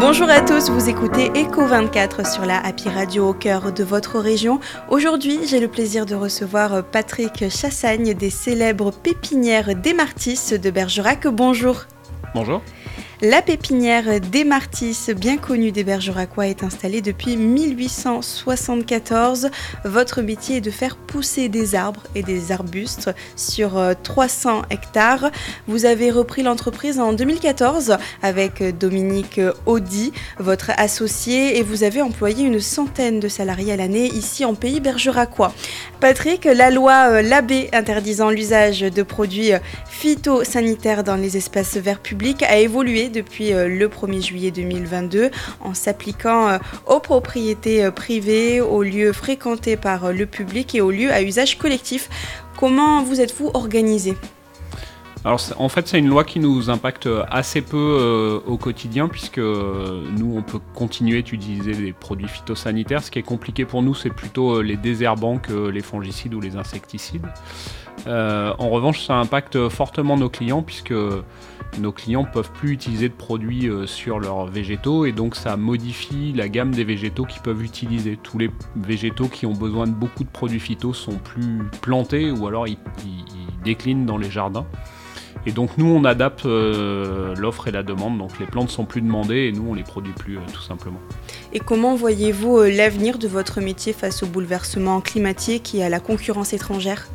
Bonjour à tous, vous écoutez Echo 24 sur la Happy Radio au cœur de votre région. Aujourd'hui, j'ai le plaisir de recevoir Patrick Chassagne des célèbres pépinières des Martis de Bergerac. Bonjour. Bonjour. La pépinière des Martis, bien connue des Bergeracois, est installée depuis 1874. Votre métier est de faire pousser des arbres et des arbustes sur 300 euh, hectares. Vous avez repris l'entreprise en 2014 avec Dominique Audi, votre associé, et vous avez employé une centaine de salariés à l'année ici en pays bergeracois. Patrick, la loi euh, Labbé interdisant l'usage de produits phytosanitaires dans les espaces verts publics a évolué depuis euh, le 1er juillet 2022 en s'appliquant euh, aux propriétés euh, privées, aux lieux fréquentés par le public et aux lieux à usage collectif. Comment vous êtes-vous organisé? Alors en fait c'est une loi qui nous impacte assez peu au quotidien puisque nous on peut continuer d'utiliser des produits phytosanitaires. Ce qui est compliqué pour nous c'est plutôt les désherbants que les fongicides ou les insecticides. En revanche ça impacte fortement nos clients puisque nos clients peuvent plus utiliser de produits euh, sur leurs végétaux et donc ça modifie la gamme des végétaux qu'ils peuvent utiliser. Tous les végétaux qui ont besoin de beaucoup de produits phytos sont plus plantés ou alors ils, déclinent dans les jardins. Et donc nous on adapte euh, l'offre et la demande, donc les plantes sont plus demandées et nous on les produit plus euh, tout simplement. Et comment voyez-vous l'avenir de votre métier face au bouleversement climatique et à la concurrence étrangère?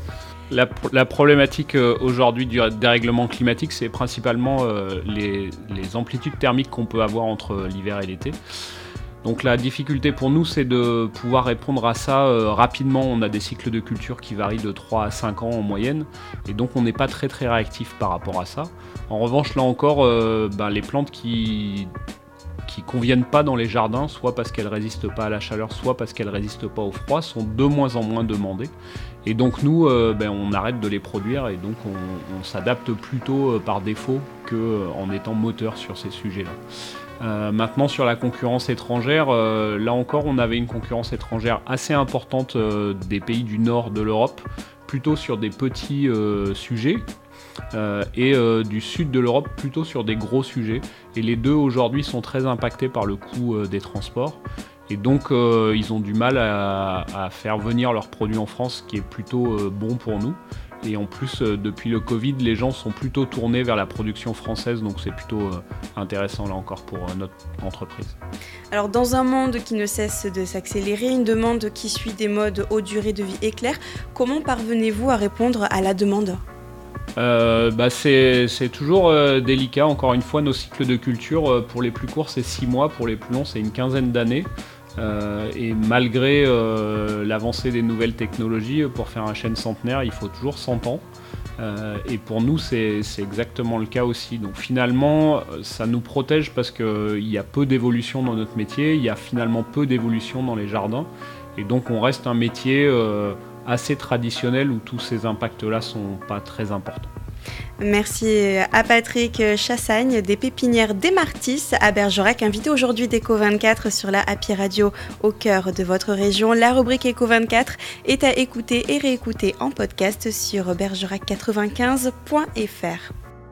La, problématique euh, aujourd'hui du dérèglement climatique, c'est principalement euh, les, amplitudes thermiques qu'on peut avoir entre euh, l'hiver et l'été. Donc la difficulté pour nous, c'est de pouvoir répondre à ça rapidement. On a des cycles de culture qui varient de 3 à 5 ans en moyenne, et donc on n'est pas très très réactif par rapport à ça. En revanche, là encore, ben, les plantes qui qui conviennent pas dans les jardins, soit parce qu'elles résistent pas à la chaleur, soit parce qu'elles résistent pas au froid, sont de moins en moins demandées. Et donc nous, euh, ben, on arrête de les produire et donc on, s'adapte plutôt euh, par défaut qu'en euh, étant moteur sur ces sujets-là. maintenant sur la concurrence étrangère, là encore on avait une concurrence étrangère assez importante des pays du nord de l'Europe, plutôt sur des petits sujets et du sud de l'Europe plutôt sur des gros sujets. Et les deux aujourd'hui sont très impactés par le coût des transports. Et donc, euh, ils ont du mal à, faire venir leurs produits en France, ce qui est plutôt euh, bon pour nous. Et en plus, euh, depuis le Covid, les gens sont plutôt tournés vers la production française, donc c'est plutôt intéressant là encore pour notre entreprise. Alors, dans un monde qui ne cesse de s'accélérer, une demande qui suit des modes haute durée de vie éclair, comment parvenez-vous à répondre à la demande? Bah c'est toujours délicat. Encore une fois, nos cycles de culture, pour les plus courts, c'est 6 mois, pour les plus longs, c'est une quinzaine d'années. Euh, et malgré euh, l'avancée des nouvelles technologies, pour faire un chêne centenaire, il faut toujours 100 ans. Euh, et pour nous, c'est exactement le cas aussi. Donc finalement, ça nous protège parce qu'il y a peu d'évolution dans notre métier, il y a finalement peu d'évolution dans les jardins. Et donc on reste un métier assez traditionnel où tous ces impacts-là sont pas très importants. Merci à Patrick Chassagne des pépinières des Martis à Bergerac, invité aujourd'hui d'Eco 24 sur la Happy Radio au cœur de votre région. La rubrique Eco 24 est à écouter et réécouter en podcast sur bergerac95.fr.